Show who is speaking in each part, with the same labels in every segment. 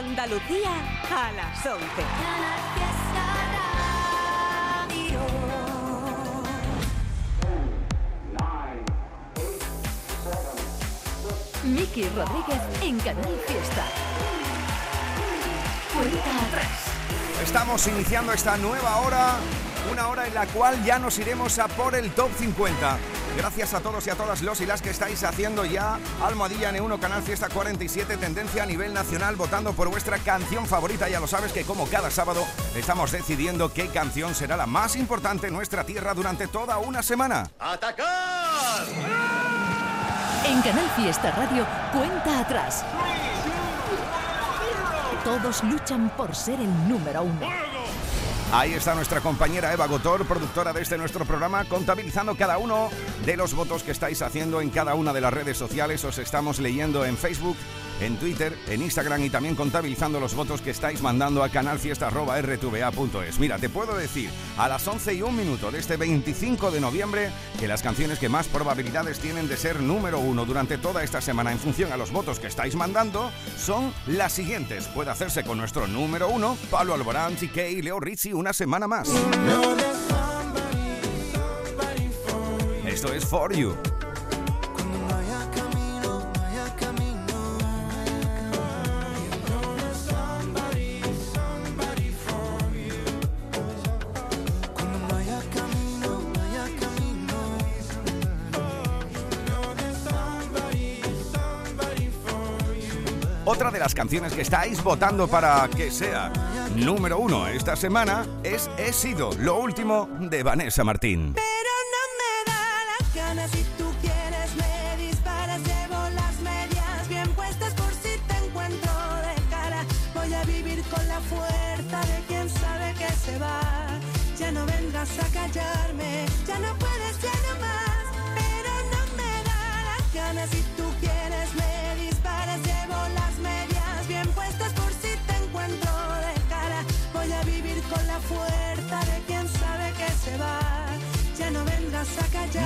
Speaker 1: Andalucía a las 11.
Speaker 2: Miki Rodríguez en Canal Fiesta. Cuenta atrás.
Speaker 3: Estamos iniciando esta nueva hora, una hora en la cual ya nos iremos a por el top 50. Gracias a todos y a todas los y las que estáis haciendo ya Almohadilla N1 Canal Fiesta 47 Tendencia a nivel nacional votando por vuestra canción favorita. Ya lo sabes que como cada sábado estamos decidiendo qué canción será la más importante en nuestra tierra durante toda una semana.
Speaker 4: ¡Atacar!
Speaker 2: En Canal Fiesta Radio, cuenta atrás. Todos luchan por ser el número uno.
Speaker 3: Ahí está nuestra compañera Eva Gotor, productora de este nuestro programa, contabilizando cada uno de los votos que estáis haciendo en cada una de las redes sociales. Os estamos leyendo en Facebook, en Twitter, en Instagram y también contabilizando los votos que estáis mandando a canalfiesta.rtva.es. Mira, te puedo decir a las 11 y un minuto de este 25 de noviembre que las canciones que más probabilidades tienen de ser número uno durante toda esta semana en función a los votos que estáis mandando son las siguientes. Puede hacerse con nuestro número uno, Pablo Alborán, TK y Leo Rizzi, una semana más. Esto es For You. Las canciones que estáis votando para que sea número uno esta semana es He sido lo último de Vanessa Martín.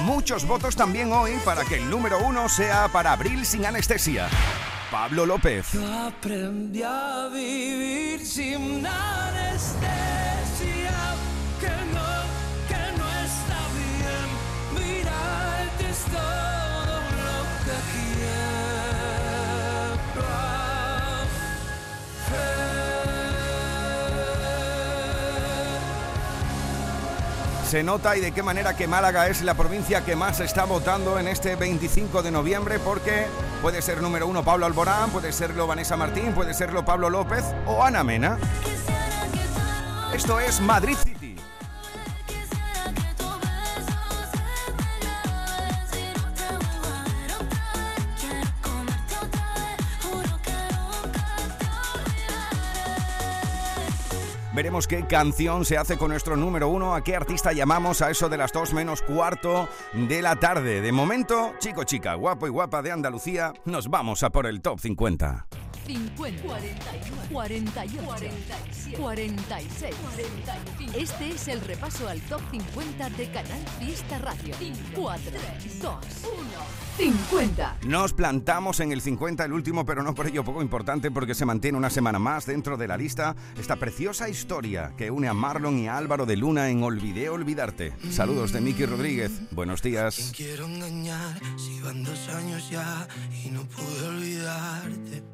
Speaker 3: Muchos votos también hoy para que el número uno sea para Abril sin anestesia. Pablo López.
Speaker 5: Yo aprendí a vivir sin anestesia,
Speaker 3: Se nota y de qué manera que Málaga es la provincia que más está votando en este 25 de noviembre porque puede ser número uno Pablo Alborán, puede serlo Vanessa Martín, puede serlo Pablo López o Ana Mena. Esto es Madrid Veremos qué canción se hace con nuestro número uno, a qué artista llamamos a eso de las dos menos cuarto de la tarde. De momento, chico, chica, guapo y guapa de Andalucía, nos vamos a por el top 50.
Speaker 2: 50, 48, 47, 46, 45. Este es el repaso al top 50 de Canal Fiesta Radio. 4, 2, 1, 50.
Speaker 3: Nos plantamos en el 50, el último, pero no por ello poco importante, porque se mantiene una semana más dentro de la lista esta preciosa historia que une a Marlon y a Álvaro de Luna en Olvidé Olvidarte. Saludos de Miki Rodríguez. Buenos
Speaker 5: ¿Quién
Speaker 3: días.
Speaker 5: quiero engañar si van dos años ya y no pude olvidarte?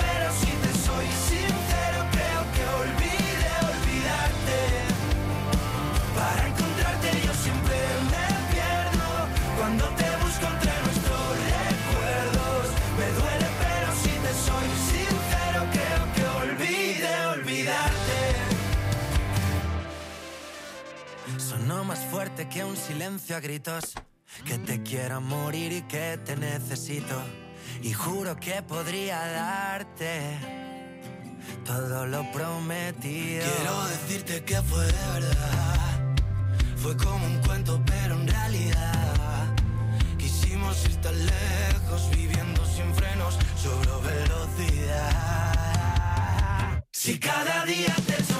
Speaker 5: más fuerte que un silencio a gritos. Que te quiero morir y que te necesito. Y juro que podría darte todo lo prometido. Quiero decirte que fue de verdad. Fue como un cuento, pero en realidad quisimos ir tan lejos, viviendo sin frenos, sobre velocidad. Si cada día te echo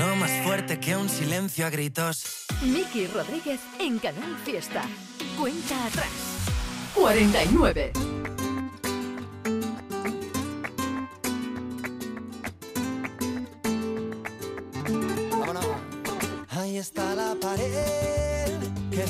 Speaker 5: Sonó más fuerte que un silencio a gritos.
Speaker 2: Miki Rodríguez en Canal Fiesta. Cuenta atrás. 49.
Speaker 5: Vámonos. Ahí está la pared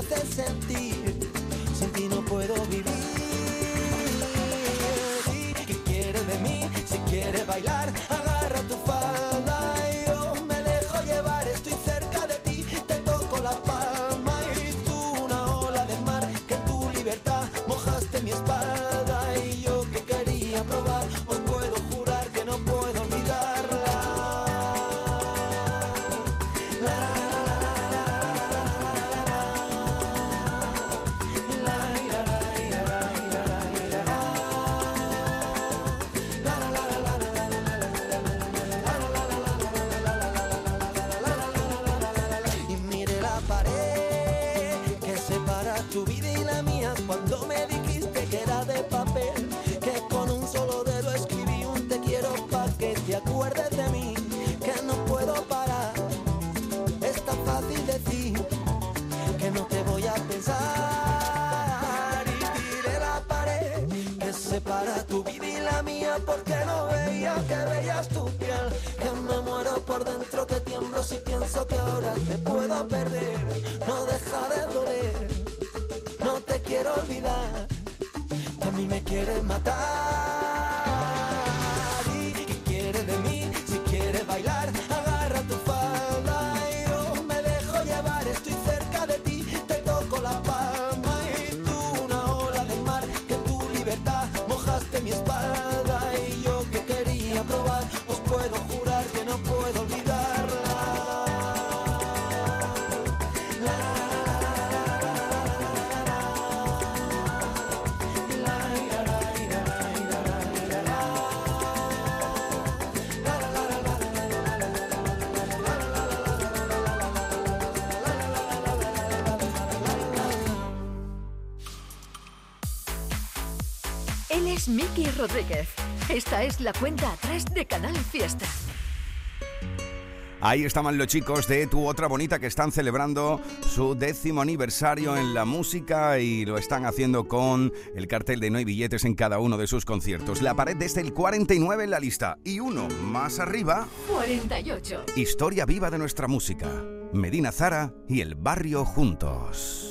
Speaker 5: Me haces sentir, sin ti no puedo vivir. ¿Qué quieres de mí? Si quieres bailar, es
Speaker 2: Miki Rodríguez. Esta es la cuenta atrás de Canal Fiesta.
Speaker 3: Ahí estaban los chicos de Tu Otra Bonita que están celebrando su décimo aniversario en la música y lo están haciendo con el cartel de No hay billetes en cada uno de sus conciertos. La pared desde el 49 en la lista y uno más arriba,
Speaker 2: 48.
Speaker 3: Historia viva de nuestra música. Medina Zara y el barrio juntos.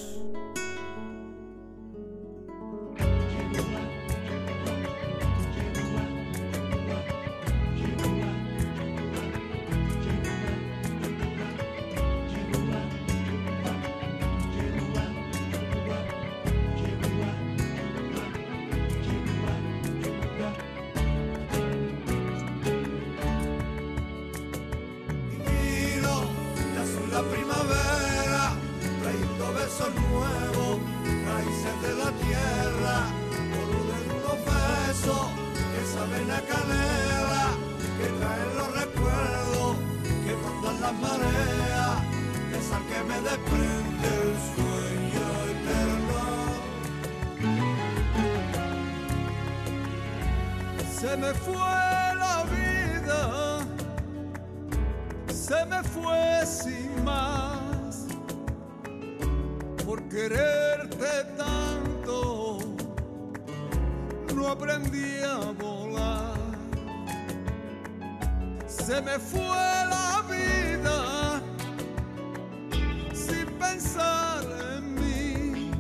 Speaker 6: Pensar en mí,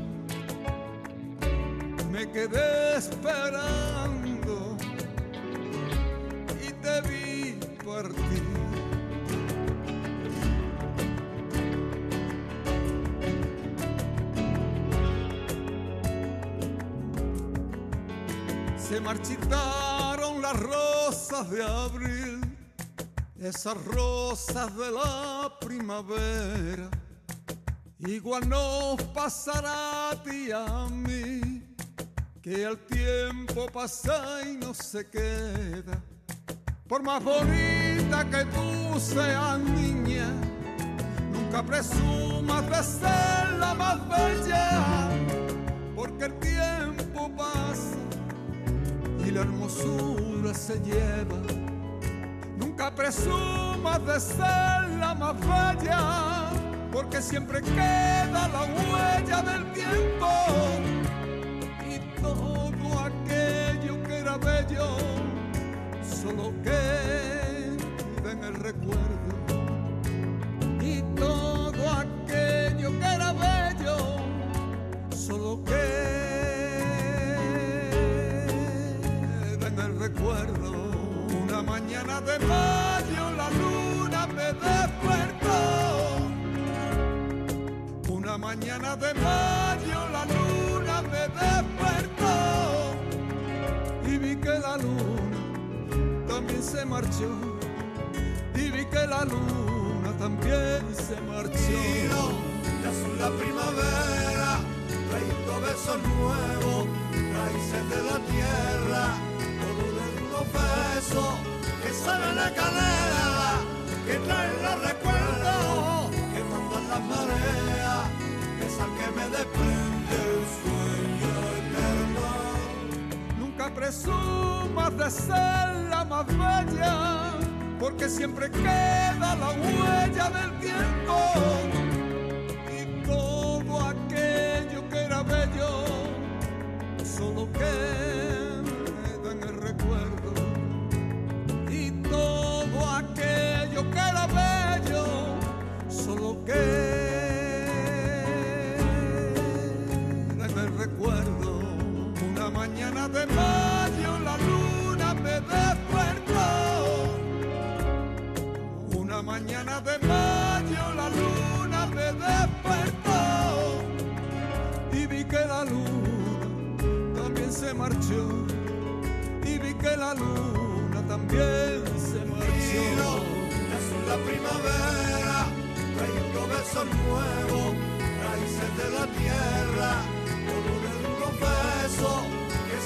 Speaker 6: me quedé esperando y te vi partir. Se marchitaron las rosas de abril, esas rosas de la primavera. Igual nos pasará a ti a mí, que el tiempo pasa y no se queda. Por más bonita que tú seas niña, nunca presumas de ser la más bella, porque el tiempo pasa y la hermosura se lleva. Nunca presumas de ser la más bella, porque siempre queda la huella del tiempo y todo aquello que era bello solo queda en el recuerdo. Y todo aquello que era bello solo queda en el recuerdo. Una mañana de mayo mañana de mayo la luna me despertó y vi que la luna también se marchó y vi que la luna también se marchó.
Speaker 7: Ya son la primavera, trayendo besos nuevos, raíces de la tierra, todo de unos besos que saben la canela, que traen los recuerdos, que mandan las mareas, esa que me desprende el sueño eterno.
Speaker 6: Nunca presumas de ser la más bella, porque siempre queda la huella del tiempo. Y todo aquello que era bello, solo queda de mayo la luna me despertó. Una mañana de mayo la luna me despertó. Y vi que la luna también se marchó. Y vi que la luna también se marchó.
Speaker 7: Son la primavera, trayendo besos nuevos, raíces de la tierra, todo de unos besos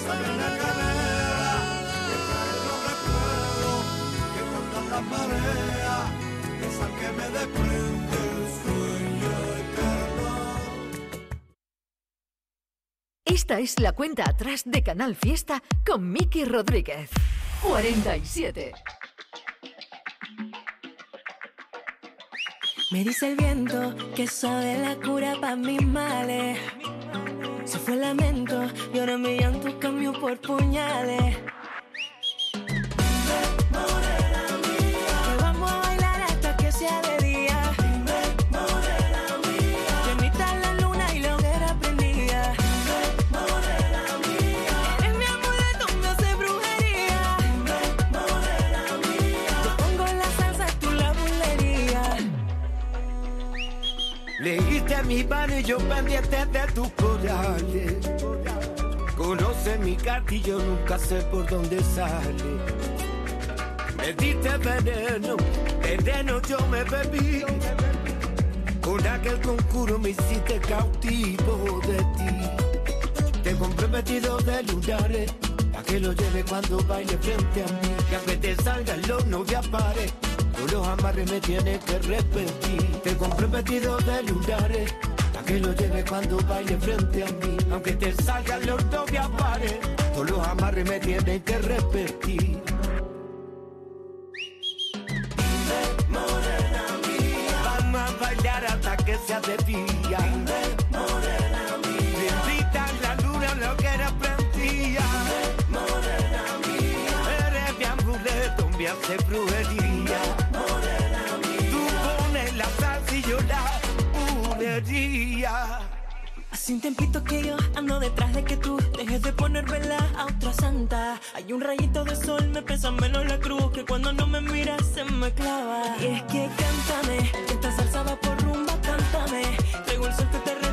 Speaker 7: que salen la canela, que traen los recuerdos, que cortan las mareas, esa que me desprende el sueño eterno.
Speaker 2: Esta es la cuenta atrás de Canal Fiesta con Miki Rodríguez. 47.
Speaker 8: Me dice el viento que sabe la cura para mis males. Se fue el lamento y ahora mi llanto cambió por puñales. Que mi
Speaker 9: mano y yo pendiente de tus corales. Conoce mi gatillo, nunca sé por dónde sale. Me diste veneno, veneno yo me bebí. Con aquel concurso me hiciste cautivo de ti. Te compré vestido de lunares, pa' que lo lleve cuando baile frente a mí. Que aunque te salga el horno ya pare, con los amarres me tienes que repetir. Te compré vestido de lunares, pa' pa' que lo lleve cuando baile frente a mí. Aunque te salgan los dos de pares, todos los amarres me tienen que repetir. morena vamos a bailar hasta que sea de día. morena mía, bendita la luna lo que era prendía. morena mía, eres mi amuleto, me hace.
Speaker 8: Hace un que yo ando detrás de que tú dejes de poner vela a otra santa. Hay un rayito de sol, me pesa menos la cruz que cuando no me miras se me clava. Y es que cántame, esta salsa va por rumba, cántame. Traigo el sol que te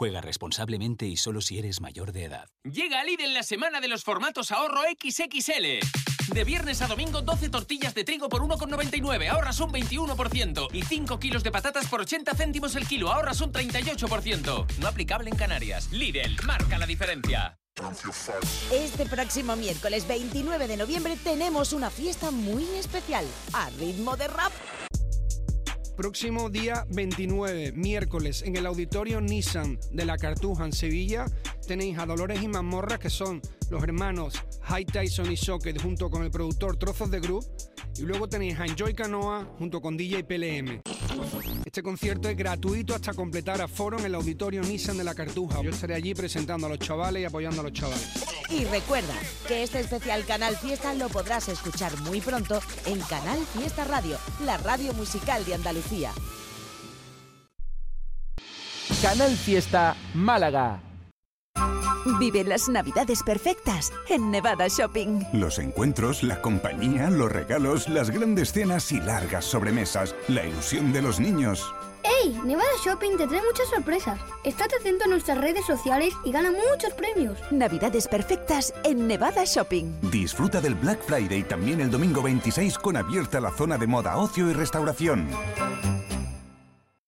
Speaker 10: Juega responsablemente y solo si eres mayor de edad.
Speaker 11: Llega a Lidl la semana de los formatos ahorro XXL. De viernes a domingo, 12 tortillas de trigo por 1,99, ahorras un 21%. Y 5 kilos de patatas por 80 céntimos el kilo, ahorras un 38%. No aplicable en Canarias. Lidl, marca la diferencia.
Speaker 12: Este próximo miércoles 29 de noviembre tenemos una fiesta muy especial, a ritmo de rap.
Speaker 13: Próximo día 29, miércoles, en el auditorio Nissan de la Cartuja en Sevilla, tenéis a Dolores y Mazmorra, que son los hermanos High Tyson y Socket, junto con el productor Trozos de Group. Y luego tenéis a Enjoy Canoa, junto con DJ PLM. Este concierto es gratuito hasta completar aforo en el auditorio Nissan de la Cartuja. Yo estaré allí presentando a los chavales y apoyando a los chavales.
Speaker 12: Y recuerda que este especial Canal Fiesta lo podrás escuchar muy pronto en Canal Fiesta Radio, la radio musical de Andalucía.
Speaker 14: Canal Fiesta Málaga.
Speaker 2: Vive las navidades perfectas en Nevada Shopping.
Speaker 15: Los encuentros, la compañía, los regalos, las grandes cenas y largas sobremesas, la ilusión de los niños.
Speaker 16: ¡Hey! Nevada Shopping te trae muchas sorpresas. Estate atento a nuestras redes sociales y gana muchos premios.
Speaker 2: Navidades perfectas en Nevada Shopping.
Speaker 15: Disfruta del Black Friday también el domingo 26 con abierta la zona de moda, ocio y restauración.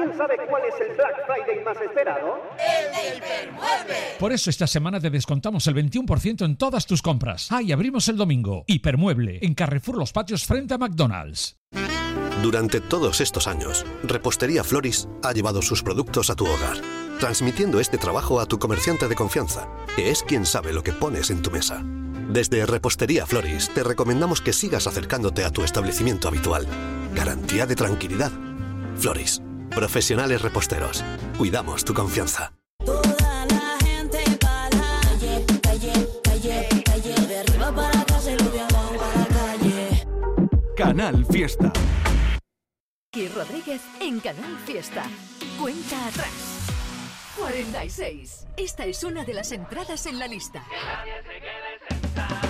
Speaker 17: ¿Alguien sabe cuál es el Black Friday más esperado?
Speaker 18: ¡El de Hipermueble!
Speaker 19: Por eso esta semana te descontamos el 21% en todas tus compras. Ah, y abrimos el domingo. Hipermueble, en Carrefour Los Patios frente a McDonald's.
Speaker 20: Durante todos estos años, Repostería Floris ha llevado sus productos a tu hogar, transmitiendo este trabajo a tu comerciante de confianza, que es quien sabe lo que pones en tu mesa. Desde Repostería Floris te recomendamos que sigas acercándote a tu establecimiento habitual. Garantía de tranquilidad. Floris, profesionales reposteros. Cuidamos tu confianza.
Speaker 8: Toda la gente para la calle, calle, calle, calle. De arriba para casa y lo de abajo para la calle.
Speaker 14: Canal Fiesta.
Speaker 2: Y Rodríguez en Canal Fiesta. Cuenta atrás. 46. Esta es una de las entradas en la lista.
Speaker 21: momento de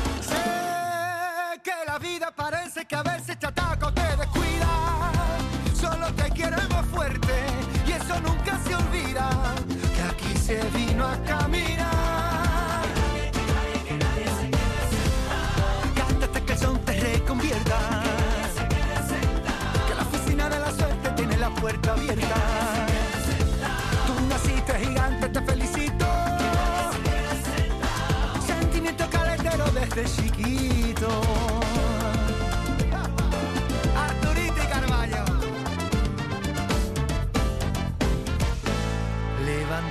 Speaker 21: Que parece que a veces te ataca o te descuida. Solo te queremos fuerte y eso nunca se olvida. Que aquí se vino a caminar. Cántate que el son te reconvierta. Que la oficina de la suerte tiene la puerta abierta. Tú naciste gigante, te felicito. Sentimiento caletero desde chiquito.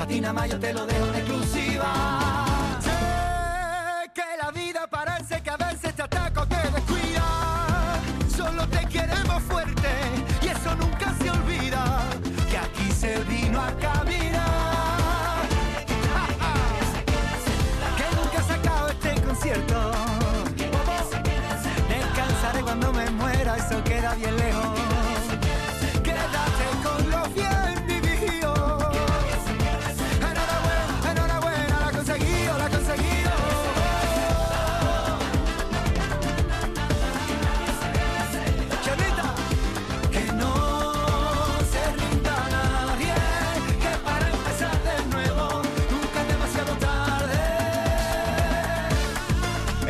Speaker 21: Patina más yo te lo dejo en exclusiva.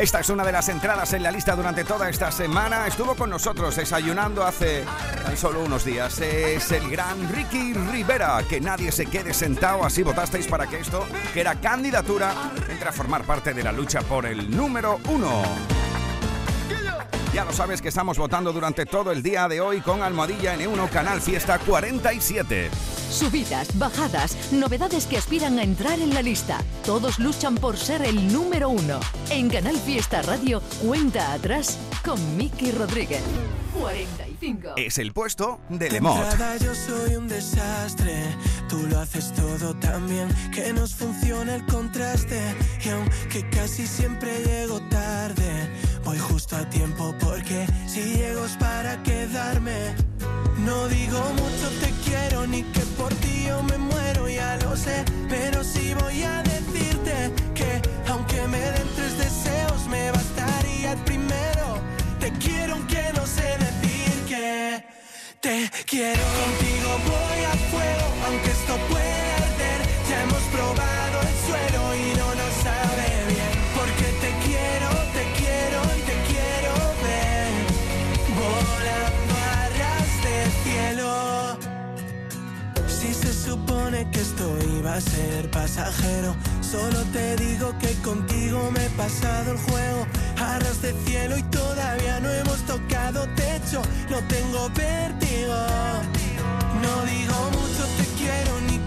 Speaker 1: Esta es una de las entradas en la lista durante toda esta semana. Estuvo con nosotros desayunando hace tan solo unos días. Es el gran Ricky Rivera. Que nadie se quede sentado. Así votasteis para que esto, que era candidatura, entre a formar parte de la lucha por el número uno. Ya lo sabes que estamos votando durante todo el día de hoy con Almohadilla N1 Canal Fiesta 47.
Speaker 2: Subidas, bajadas, novedades que aspiran a entrar en la lista. Todos luchan por ser el número uno. En Canal Fiesta Radio, cuenta atrás con Miki Rodríguez. 45.
Speaker 1: Es el puesto de Lemot.
Speaker 7: yo soy un desastre. Tú lo haces todo tan bien que nos funciona el contraste. Y aunque casi siempre llego tarde, voy justo a tiempo porque si llego es para quedarme. No digo mucho te quiero ni que por ti yo me muero, ya lo sé. Pero sí voy a decirte que aunque me den tres deseos, me bastaría el primero. Te quiero aunque no sé decir que te quiero. Contigo voy a fuego, aunque esto pueda iba a ser pasajero, solo te digo que contigo me he pasado el juego. A ras de cielo y todavía no hemos tocado techo, no tengo vértigo. No digo mucho te quiero ni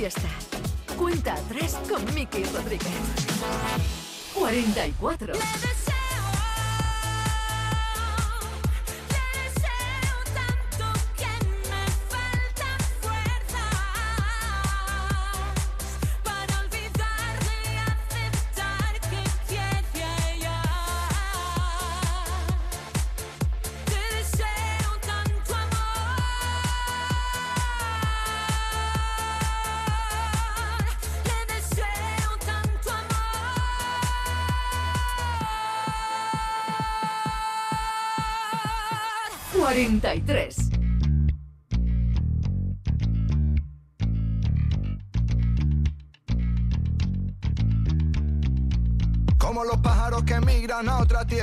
Speaker 2: Fiesta. Cuenta atrás con Miki Rodríguez. 44.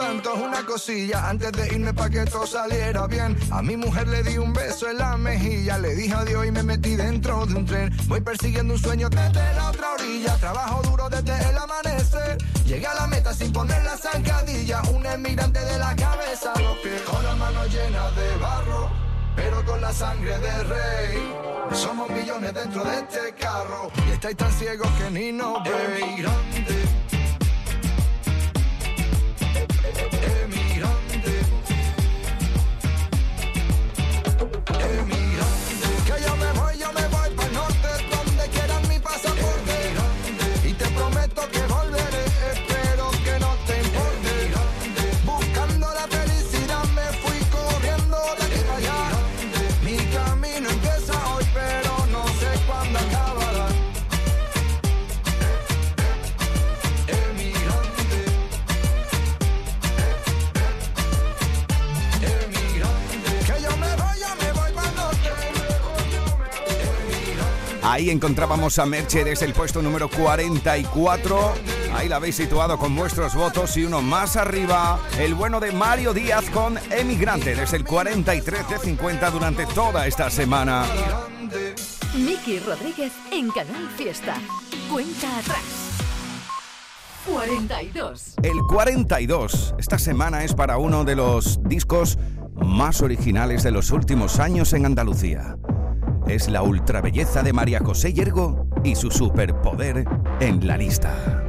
Speaker 22: Santos una cosilla antes de irme para que todo saliera bien. A mi mujer le di un beso en la mejilla, le dije adiós y me metí dentro de un tren. Voy persiguiendo un sueño desde la otra orilla, trabajo duro desde el amanecer. Llegué a la meta sin poner la zancadilla, un emigrante de la cabeza los pies, con las manos llenas de barro. Pero con la sangre de rey Somos millones dentro de este carro Y estáis tan ciegos que ni nos veis
Speaker 1: Ahí encontrábamos a Merche desde el puesto número 44. Ahí la habéis situado con vuestros votos y uno más arriba, el bueno de Mario Díaz con Emigrante desde el 43 de 50 durante toda esta semana.
Speaker 2: Miki Rodríguez en Canal Fiesta. Cuenta atrás. 42.
Speaker 1: El 42 esta semana es para uno de los discos más originales de los últimos años en Andalucía. Es la ultra belleza de María José Yergo y su superpoder en la lista.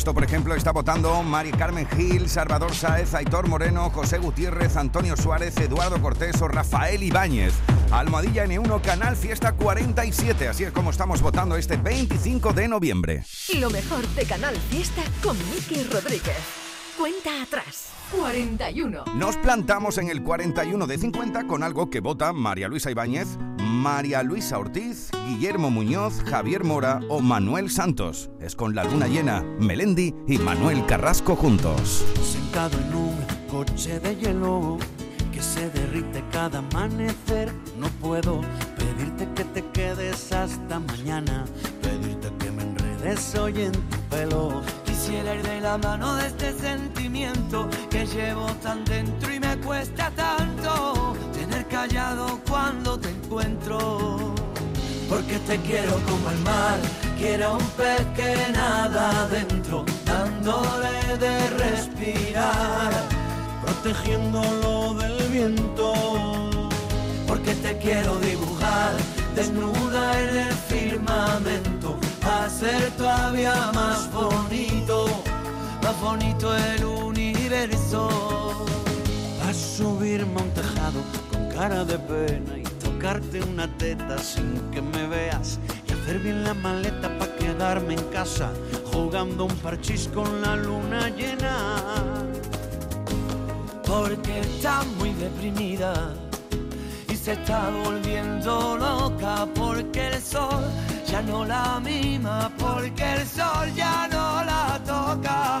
Speaker 3: Esto, por ejemplo, está votando Mari Carmen Gil, Salvador Sáez, Aitor Moreno, José Gutiérrez, Antonio Suárez, Eduardo Cortés o Rafael Ibáñez. Almohadilla N1, Canal Fiesta 47. Así es como estamos votando este 25 de noviembre.
Speaker 23: Lo mejor de Canal Fiesta con Miki Rodríguez. Cuenta atrás. 41.
Speaker 3: Nos plantamos en el 41 de 50 con algo que vota María Luisa Ibáñez, María Luisa Ortiz, Guillermo Muñoz, Javier Mora o Manuel Santos. Es con la luna llena, Melendi y Manuel Carrasco juntos.
Speaker 24: Sentado en un coche de hielo que se derrite cada amanecer, no puedo pedirte que te quedes hasta mañana, pedirte que me enredes hoy en tu pelo.
Speaker 25: Quisiera ir de la mano de este sentimiento que llevo tan dentro y me cuesta tanto callado cuando te encuentro.
Speaker 24: Porque te quiero como el mar, quiero un pez que nada adentro, dándole de respirar, protegiéndolo del viento. Porque te quiero dibujar desnuda en el firmamento, hacer todavía más bonito, más bonito el universo. A subirme a tejado cara de pena y tocarte una teta sin que me veas y hacer bien la maleta para quedarme en casa jugando un parchís con la luna llena.
Speaker 25: Porque está muy deprimida y se está volviendo loca porque el sol ya no la mima, porque el sol ya no la toca.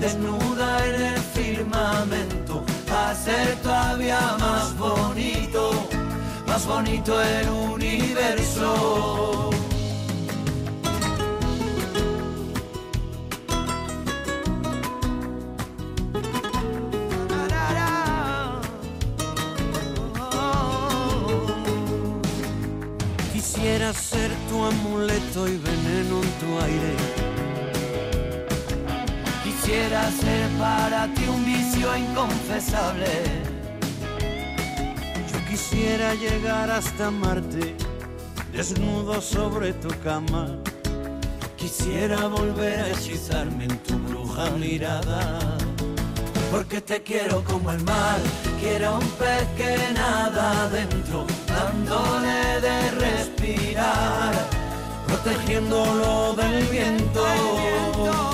Speaker 24: desnuda en el firmamento, hacer todavía más bonito, más bonito el universo. Quisiera ser tu amuleto y veneno en tu aire.
Speaker 25: Quisiera ser para ti un vicio inconfesable.
Speaker 24: Yo quisiera llegar hasta Marte, desnudo sobre tu cama. Quisiera volver a hechizarme en tu bruja mirada. Porque te quiero como el mar, quiero un pez que nada adentro, dándole de respirar, protegiéndolo del viento.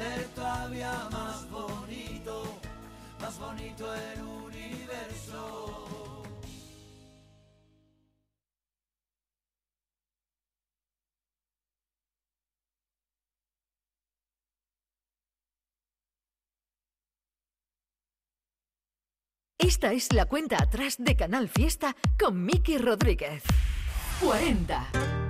Speaker 24: hacer todavía más bonito, más bonito el universo.
Speaker 23: Esta es la cuenta atrás de Canal Fiesta con Miki Rodríguez. 40.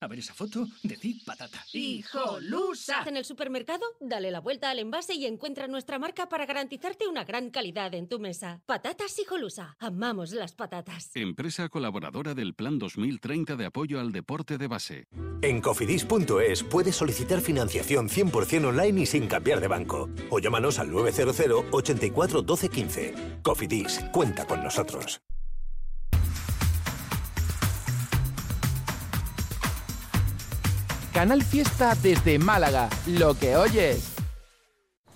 Speaker 26: A ver esa foto, decid patata.
Speaker 27: ¡Hijolusa! En el supermercado, dale la vuelta al envase y encuentra nuestra marca para garantizarte una gran calidad en tu mesa. Patatas Hijolusa. Amamos las patatas.
Speaker 28: Empresa colaboradora del Plan 2030 de apoyo al deporte de base.
Speaker 29: En cofidis.es puedes solicitar financiación 100% online y sin cambiar de banco. O llámanos al 900 84 12 15. Cofidis, cuenta con nosotros.
Speaker 14: Canal Fiesta desde Málaga. Lo que oyes.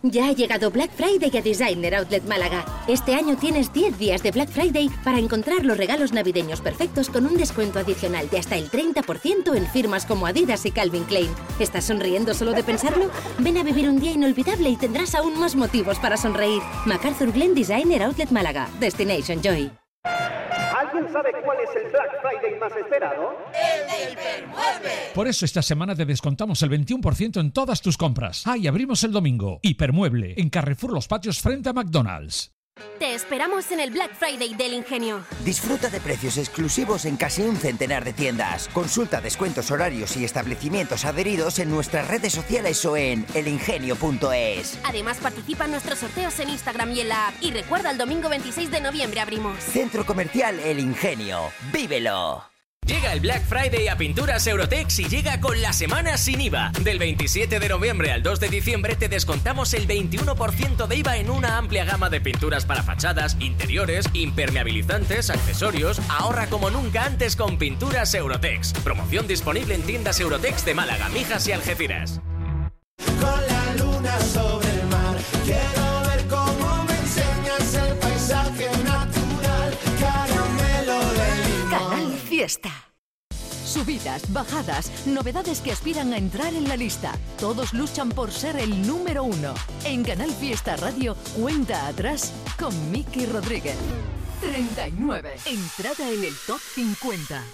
Speaker 30: Ya ha llegado Black Friday a Designer Outlet Málaga. Este año tienes 10 días de Black Friday para encontrar los regalos navideños perfectos con un descuento adicional de hasta el 30% en firmas como Adidas y Calvin Klein. ¿Estás sonriendo solo de pensarlo? Ven a vivir un día inolvidable y tendrás aún más motivos para sonreír. MacArthur Glen Designer Outlet Málaga. Destination Joy.
Speaker 17: ¿Alguien sabe cuál es el Black Friday más esperado?
Speaker 18: El del Permueble.
Speaker 19: Por eso esta semana te descontamos el 21% en todas tus compras. Ah, y abrimos el domingo. Hipermueble, en Carrefour Los Patios frente a McDonald's.
Speaker 30: Te esperamos en el Black Friday del Ingenio.
Speaker 31: Disfruta de precios exclusivos en casi un centenar de tiendas. Consulta descuentos horarios y establecimientos adheridos en nuestras redes sociales o en elingenio.es.
Speaker 30: Además participa en nuestros sorteos en Instagram y en la app. Y recuerda, el domingo 26 de noviembre abrimos.
Speaker 31: Centro Comercial El Ingenio. ¡Vívelo!
Speaker 11: Llega el Black Friday a Pinturas Eurotex y llega con la semana sin IVA. Del 27 de noviembre al 2 de diciembre te descontamos el 21% de IVA en una amplia gama de pinturas para fachadas, interiores, impermeabilizantes, accesorios. Ahorra como nunca antes con Pinturas Eurotex. Promoción disponible en tiendas Eurotex de Málaga, Mijas y Algeciras.
Speaker 7: Con la luna sobre el mar, quiero
Speaker 2: Fiesta. Subidas, bajadas, novedades que aspiran a entrar en la lista. Todos luchan por ser el número uno. En Canal Fiesta Radio, cuenta atrás con Miki Rodríguez. 39. Entrada en el top 50.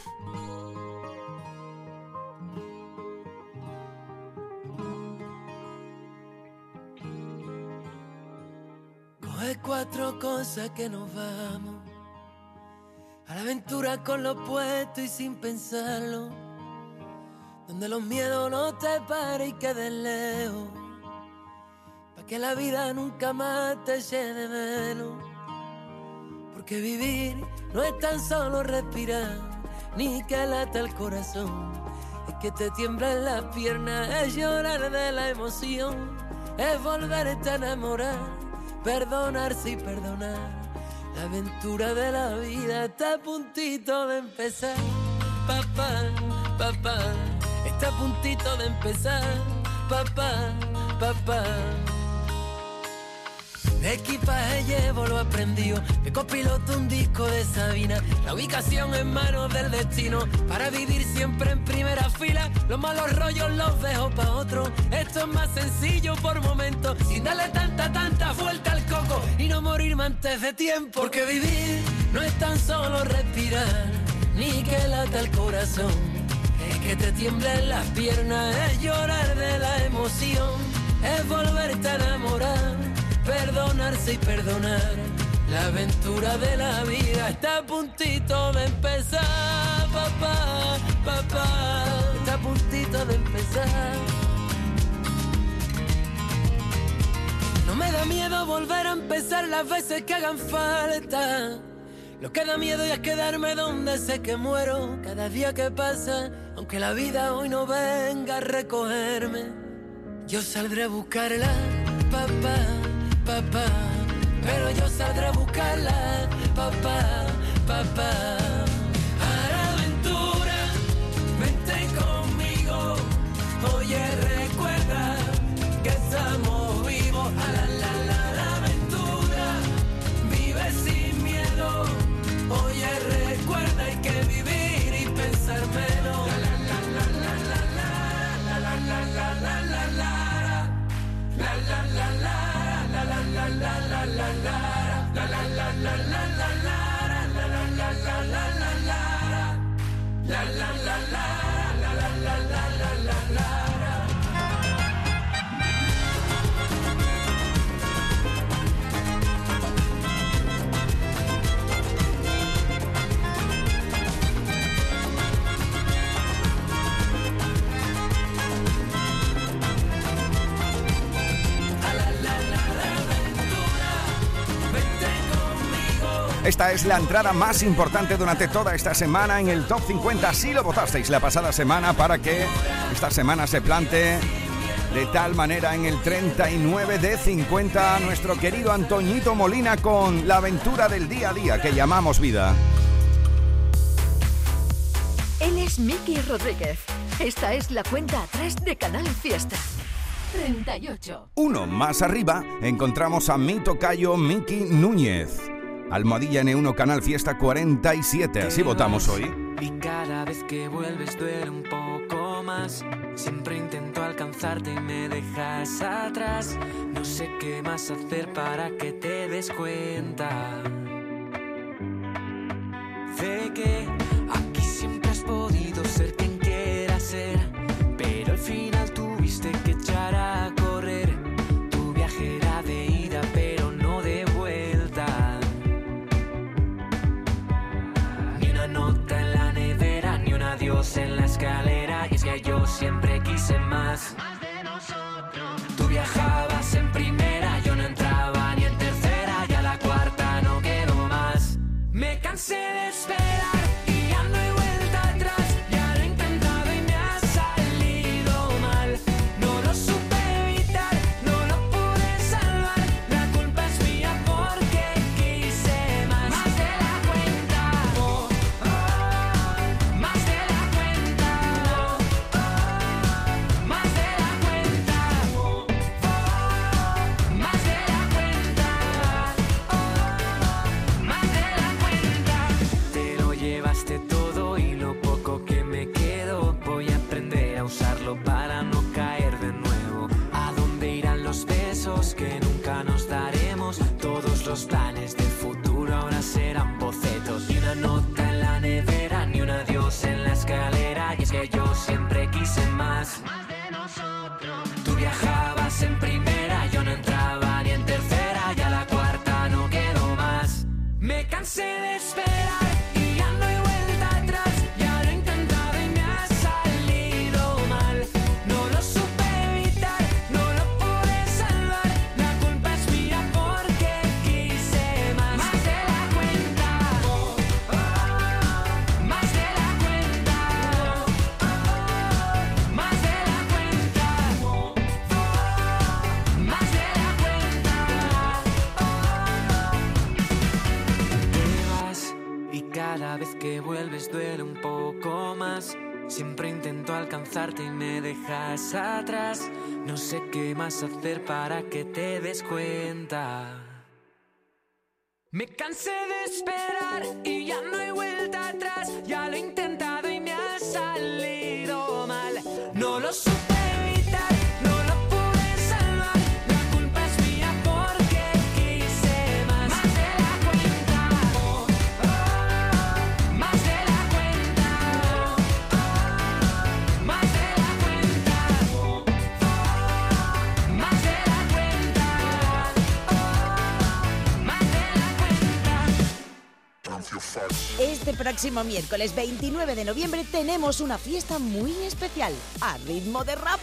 Speaker 7: Coge cuatro cosas que nos vamos. La aventura con lo puesto y sin pensarlo.
Speaker 32: donde los miedos no te paren y queden lejos, para que la vida nunca más te llene menos. Porque vivir no es tan solo respirar, ni que lata el corazón, es que te tiemblan las piernas, es llorar de la emoción, es volverte a enamorar, perdonarse y perdonar. La aventura de la vida está a puntito de empezar, papá, papá, está a puntito de empezar, papá, papá. De equipaje llevo lo aprendido, de copiloto un disco de Sabina, la ubicación en manos del destino, para vivir siempre en primera fila, los malos rollos los dejo pa' otro, esto es más sencillo por momentos, sin darle tanta, tanta vuelta al y no morirme antes de tiempo, porque vivir no es tan solo respirar, ni que lata el corazón, es que te tiemblen las piernas, es llorar de la emoción, es volverte a enamorar perdonarse y perdonar. La aventura de la vida está a puntito de empezar, papá, papá, está a puntito de empezar. Me da miedo volver a empezar las veces que hagan falta. Lo que da miedo es quedarme donde sé que muero cada día que pasa, aunque la vida hoy no venga a recogerme. Yo saldré a buscarla, papá papá. Pero yo saldré a buscarla, papá, papá. La la la
Speaker 3: Esta es la entrada más importante durante toda esta semana en el Top 50. Si lo votasteis la pasada semana para que esta semana se plante de tal manera en el 39 de 50 nuestro querido Antoñito Molina con la aventura del día a día que llamamos vida.
Speaker 2: Él es Miki Rodríguez. Esta es la cuenta atrás de Canal Fiesta. 38.
Speaker 3: Uno más arriba encontramos a mi tocayo Miki Núñez. Almohadilla N1 Canal Fiesta 47. Así votamos hoy.
Speaker 32: Y cada vez que vuelves duele un poco más. Siempre intento alcanzarte y me dejas atrás. No sé qué más hacer para que te des cuenta. my Siempre
Speaker 33: intento alcanzarte y me dejas atrás. No sé qué más hacer para que te des cuenta. Me cansé de esperar y ya no hay vuelta atrás. Ya lo he intentado y me ha salido mal. No lo supe
Speaker 34: Este próximo miércoles 29 de noviembre tenemos una fiesta muy especial, a ritmo de rap.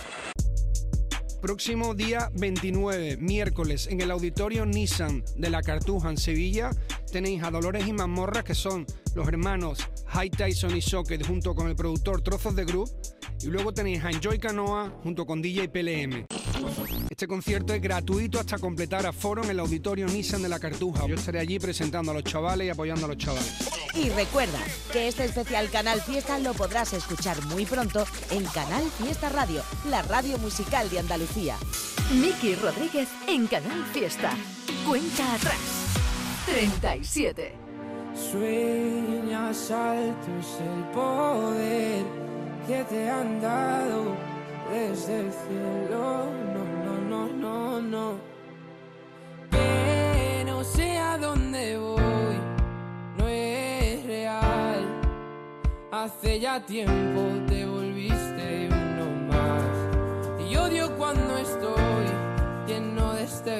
Speaker 35: Próximo día 29, miércoles, en el auditorio Nissan de la Cartuja en Sevilla, tenéis a Dolores y Mazmorra, que son los hermanos High Tyson y Socket, junto con el productor Trozos de Group. Y luego tenéis a Enjoy Canoa, junto con DJ PLM. Este concierto es gratuito hasta completar aforo en el auditorio Nissan de la Cartuja. Yo estaré allí presentando a los chavales y apoyando a los chavales.
Speaker 34: Y recuerda que este especial Canal Fiesta lo podrás escuchar muy pronto en Canal Fiesta Radio, la radio musical de Andalucía.
Speaker 2: Miki Rodríguez en Canal Fiesta. Cuenta atrás. 37.
Speaker 33: Sueñas alto es el poder que te han dado desde el cielo. No, no, no, no, no. No sé a dónde voy, no es real. Hace ya tiempo te volviste uno más. Y odio cuando estoy lleno de este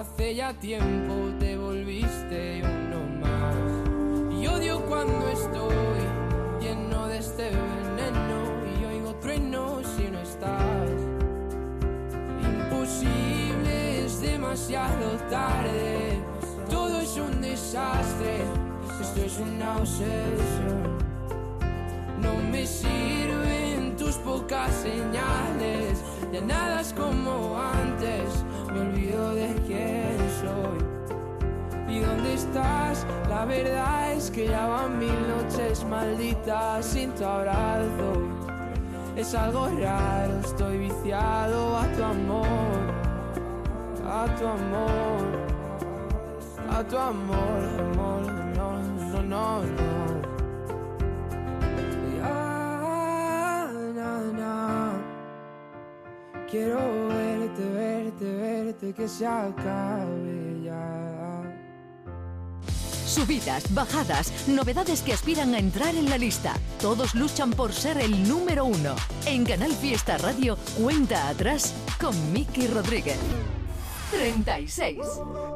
Speaker 33: Hace ya tiempo te volviste uno más. Y odio cuando estoy lleno de este veneno y oigo truenos si no estás. Imposible, es demasiado tarde. Todo es un desastre. Esto es una obsesión. No me sirven tus pocas señales. Ya nada es como antes. Me olvido de quién soy. ¿Y dónde estás? La verdad es que ya van mil noches malditas sin tu abrazo. Es algo raro, estoy viciado a tu amor, a tu amor, a tu amor, amor, no, no, no, no. Ya, na, na. Quiero verte, verte, verte, que se acabe ya.
Speaker 2: Subidas, bajadas, novedades que aspiran a entrar en la lista. Todos luchan por ser el número uno. En Canal Fiesta Radio, cuenta atrás con Miki Rodríguez. 36.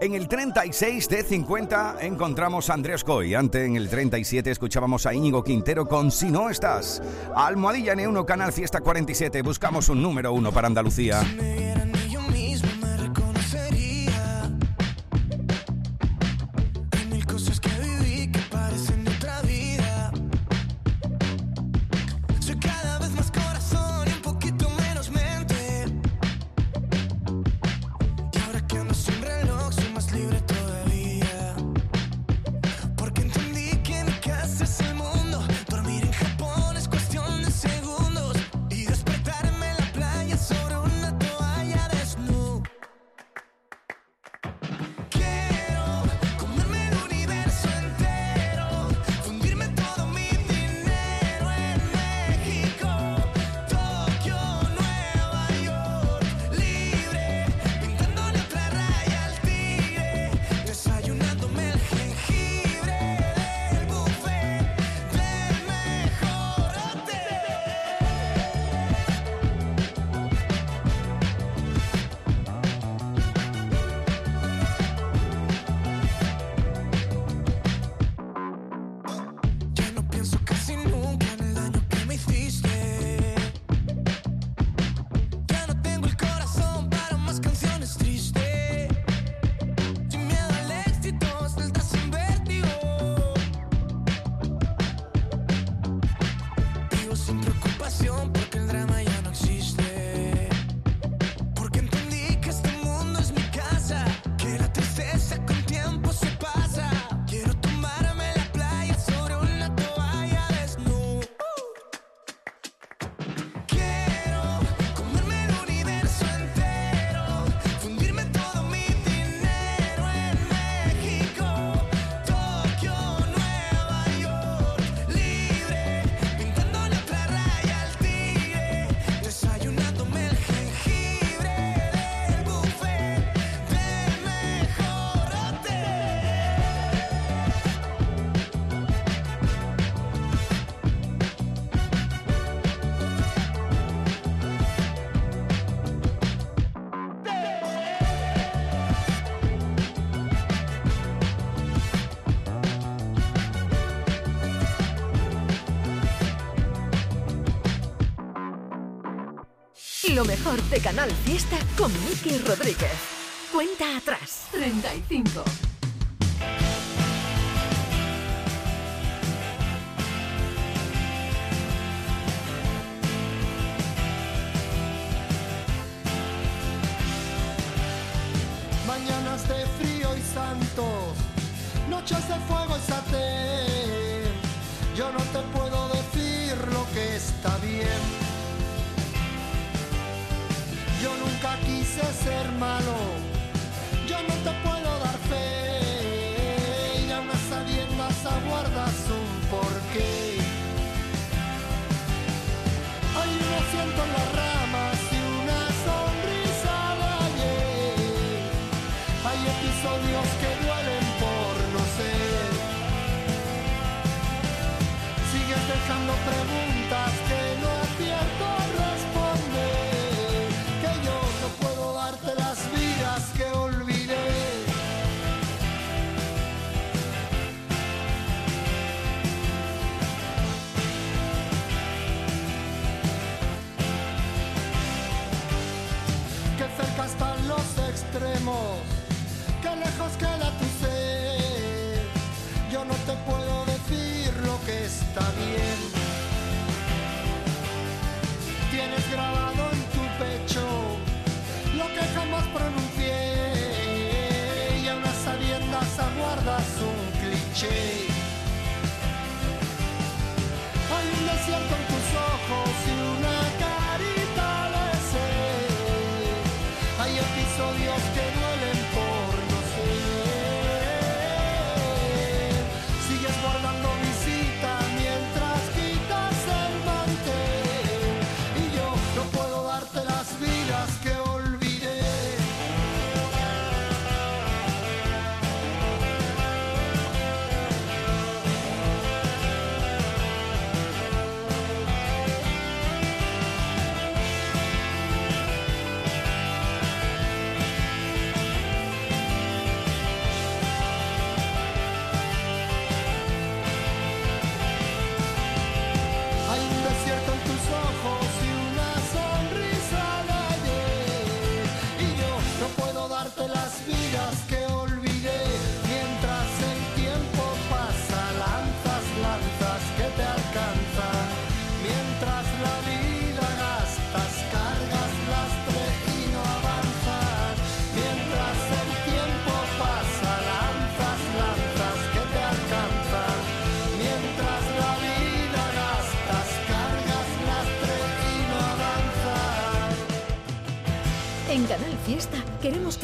Speaker 1: En el 36 de 50 encontramos a Andrés Coy. Antes, en el 37, escuchábamos a Íñigo Quintero con Si no estás. Almohadilla N1 Canal Fiesta 47. Buscamos un número uno para Andalucía.
Speaker 2: Lo mejor de Canal Fiesta con Miki Rodríguez. Cuenta atrás. 35.
Speaker 36: Ser malo, extremos, que lejos queda tu ser. Yo no te puedo decir lo que está bien. Tienes grabado en tu pecho lo que jamás pronuncié y a unas sabiendas aguardas un cliché. Hay un desierto en tus ojos y una episodios
Speaker 2: oh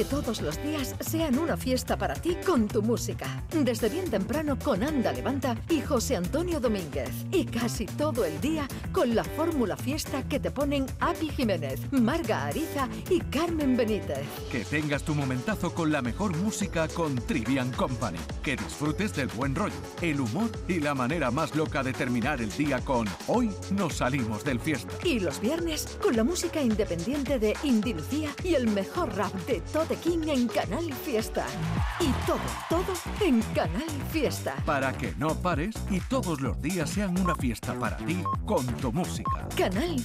Speaker 2: que todos los días sean una fiesta para ti con tu música. Desde bien temprano con Anda Levanta y José Antonio Domínguez. Y casi todo el día con la fórmula fiesta que te ponen Api Jiménez, Marga Ariza y Carmen Benítez.
Speaker 37: Que tengas tu momentazo con la mejor música con Trivian Company. Que disfrutes del buen rollo, el humor y la manera más loca de terminar el día con Hoy nos salimos del fiesta.
Speaker 2: Y los viernes con la música independiente de Indy Lucía y el mejor rap de Tote King en Canal Fiesta. Y todo, todo en Canal Fiesta.
Speaker 37: Para que no pares y todos los días sean una fiesta para ti con tu música.
Speaker 2: Canal